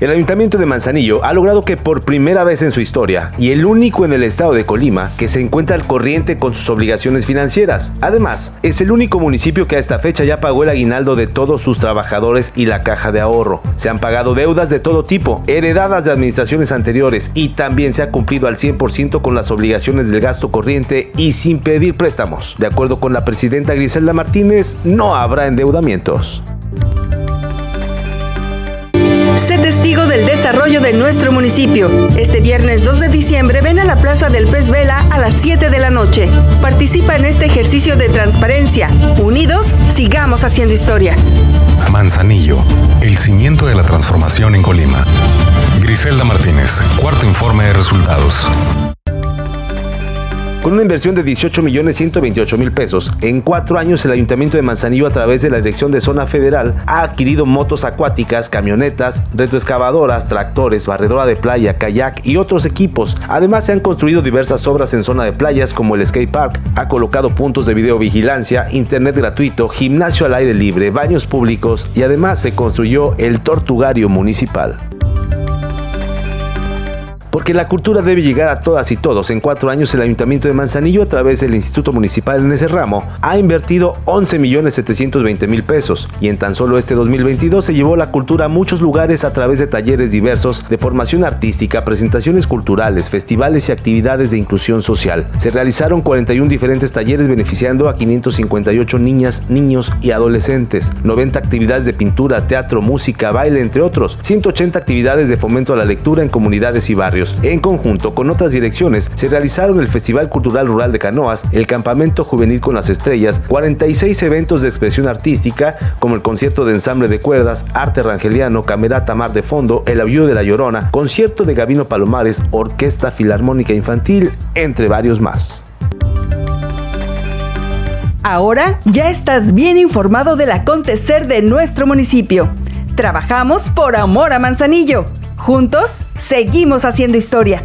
El Ayuntamiento de Manzanillo ha logrado que por primera vez en su historia, y el único en el estado de Colima, que se encuentra al corriente con sus obligaciones financieras. Además, es el único municipio que a esta fecha ya pagó el aguinaldo de todos sus trabajadores y la caja de ahorro. Se han pagado deudas de todo tipo, heredadas de administraciones anteriores, y también se ha cumplido al 100% con las obligaciones del gasto corriente y sin pedir préstamos. De acuerdo con la presidenta Griselda Martínez, no habrá endeudamientos. Desarrollo de nuestro municipio. Este viernes 2 de diciembre ven a la Plaza del Pez Vela a las 7 de la noche. Participa en este ejercicio de transparencia. Unidos, sigamos haciendo historia. Manzanillo, el cimiento de la transformación en Colima. Griselda Martínez, cuarto informe de resultados. Con una inversión de 18 millones 128 mil pesos, en cuatro años el Ayuntamiento de Manzanillo a través de la Dirección de Zona Federal ha adquirido motos acuáticas, camionetas, retroexcavadoras, tractores, barredora de playa, kayak y otros equipos. Además se han construido diversas obras en zona de playas como el skate park, ha colocado puntos de videovigilancia, internet gratuito, gimnasio al aire libre, baños públicos y además se construyó el tortugario municipal. Porque la cultura debe llegar a todas y todos. En cuatro años el Ayuntamiento de Manzanillo, a través del Instituto Municipal en ese ramo, ha invertido 11 millones 720 mil pesos. Y en tan solo este 2022 se llevó la cultura a muchos lugares a través de talleres diversos de formación artística, presentaciones culturales, festivales y actividades de inclusión social. Se realizaron 41 diferentes talleres beneficiando a 558 niñas, niños y adolescentes, 90 actividades de pintura, teatro, música, baile, entre otros, 180 actividades de fomento a la lectura en comunidades y en conjunto con otras direcciones, se realizaron el Festival Cultural Rural de Canoas, el Campamento Juvenil con las Estrellas, 46 eventos de expresión artística, como el concierto de ensamble de cuerdas, arte rangeliano, camerata mar de fondo, el avión de la llorona, concierto de Gabino Palomares, orquesta filarmónica infantil, entre varios más. Ahora ya estás bien informado del acontecer de nuestro municipio. Trabajamos por amor a Manzanillo. Juntos, seguimos haciendo historia.